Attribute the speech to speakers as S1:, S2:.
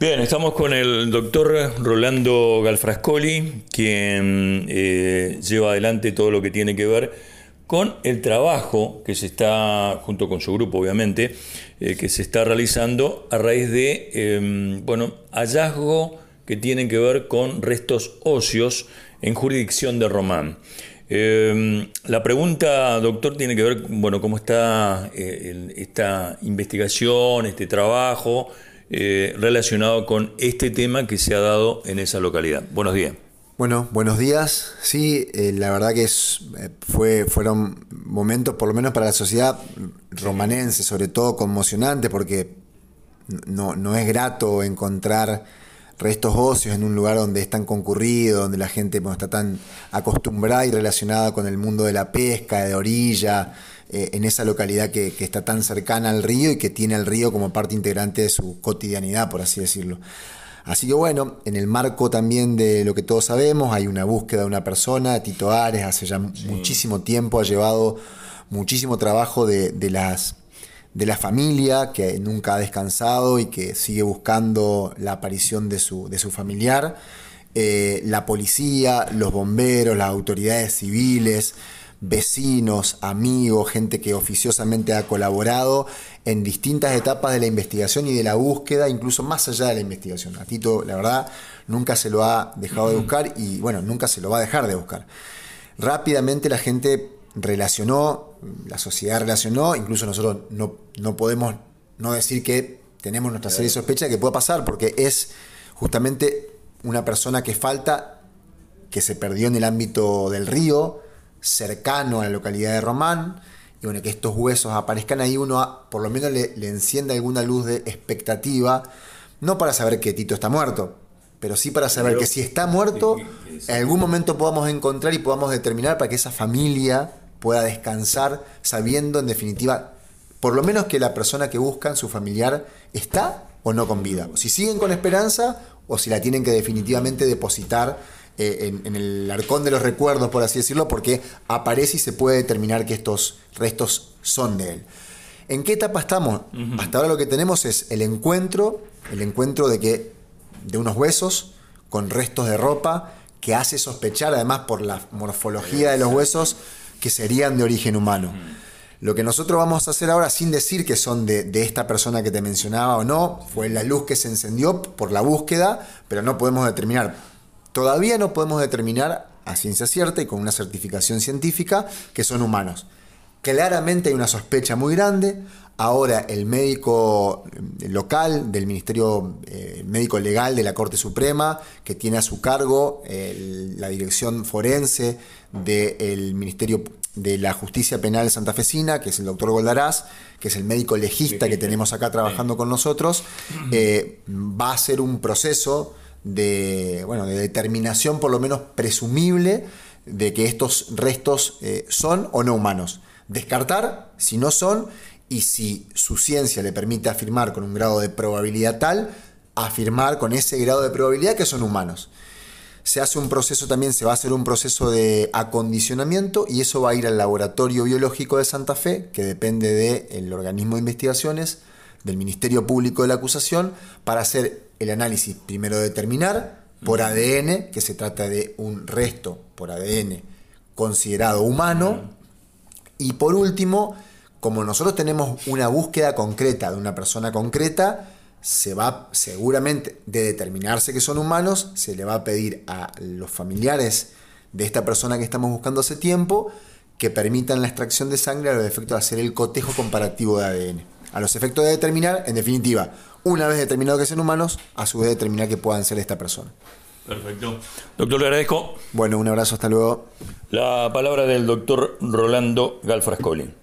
S1: Bien, estamos con el doctor Rolando Galfrascoli, quien eh, lleva adelante todo lo que tiene que ver con el trabajo que se está, junto con su grupo obviamente, eh, que se está realizando a raíz de, em, bueno, hallazgo que tienen que ver con restos óseos en jurisdicción de Román. Em, la pregunta, doctor, tiene que ver, bueno, cómo está eh, esta investigación, este trabajo, eh, relacionado con este tema que se ha dado en esa localidad. Buenos días.
S2: Bueno, buenos días. Sí, eh, la verdad que es, eh, fue, fueron momentos, por lo menos para la sociedad romanense, sobre todo conmocionantes, porque no, no es grato encontrar restos óseos en un lugar donde es tan concurrido, donde la gente está tan acostumbrada y relacionada con el mundo de la pesca, de orilla, eh, en esa localidad que, está tan cercana al río y que tiene el río como parte integrante de su cotidianidad, por así decirlo. Así que bueno, en el marco también de lo que todos sabemos, hay una búsqueda de una persona, Tito Ares, hace ya muchísimo tiempo ha llevado muchísimo trabajo de, de las de la familia que nunca ha descansado y que sigue buscando la aparición de su, de su familiar, eh, la policía, los bomberos, las autoridades civiles, vecinos, amigos, gente que oficiosamente ha colaborado en distintas etapas de la investigación y de la búsqueda, incluso más allá de la investigación. A Tito, la verdad, nunca se lo ha dejado de buscar y bueno, nunca se lo va a dejar de buscar. Rápidamente la gente relacionó, la sociedad relacionó, incluso nosotros no, no podemos no decir que tenemos nuestra serie de sospecha que pueda pasar, porque es justamente una persona que falta, que se perdió en el ámbito del río, cercano a la localidad de Román, y bueno, que estos huesos aparezcan ahí, uno por lo menos le, le enciende alguna luz de expectativa, no para saber que Tito está muerto, pero sí para saber que si está muerto, en algún momento podamos encontrar y podamos determinar para que esa familia pueda descansar sabiendo en definitiva, por lo menos que la persona que buscan, su familiar, está o no con vida. Si siguen con esperanza o si la tienen que definitivamente depositar eh, en, el arcón de los recuerdos, por así decirlo, porque aparece y se puede determinar que estos restos son de él. ¿En qué etapa estamos? Hasta ahora lo que tenemos es el encuentro, el encuentro de que de unos huesos con restos de ropa que hace sospechar, además por la morfología de los huesos, que serían de origen humano. Lo que nosotros vamos a hacer ahora, sin decir que son de, esta persona que te mencionaba o no, fue la luz que se encendió por la búsqueda, pero no podemos determinar, todavía no podemos determinar a ciencia cierta y con una certificación científica que son humanos. Claramente hay una sospecha muy grande, Ahora el médico eh, local del Ministerio eh, Médico Legal de la Corte Suprema, que tiene a su cargo la dirección forense del Ministerio de la Justicia Penal Santafesina, que es el doctor Goldaraz, que es el médico legista que tenemos acá trabajando con nosotros, eh, va a ser un proceso de, bueno, de determinación por lo menos presumible de que estos restos son o no humanos. Descartar si no son y si su ciencia le permite afirmar con un grado de probabilidad tal, afirmar con ese grado de probabilidad que son humanos. Se hace un proceso también, se va a hacer un proceso de acondicionamiento y eso va a ir al laboratorio biológico de Santa Fe, que depende del organismo de investigaciones, del Ministerio Público de la Acusación, para hacer el análisis, primero determinar por ADN, que se trata de un resto por ADN considerado humano, y por último, como nosotros tenemos una búsqueda concreta de una persona concreta, se va seguramente de determinarse que son humanos, se le va a pedir a los familiares de esta persona que estamos buscando hace tiempo que permitan la extracción de sangre a los efectos de hacer el cotejo comparativo de ADN. A los efectos de determinar, en definitiva, una vez determinado que son humanos, a su vez determinar que puedan ser esta persona.
S1: Perfecto. Doctor, le agradezco.
S2: Bueno, un abrazo, hasta luego.
S1: La palabra del doctor Rolando Galfrascoli.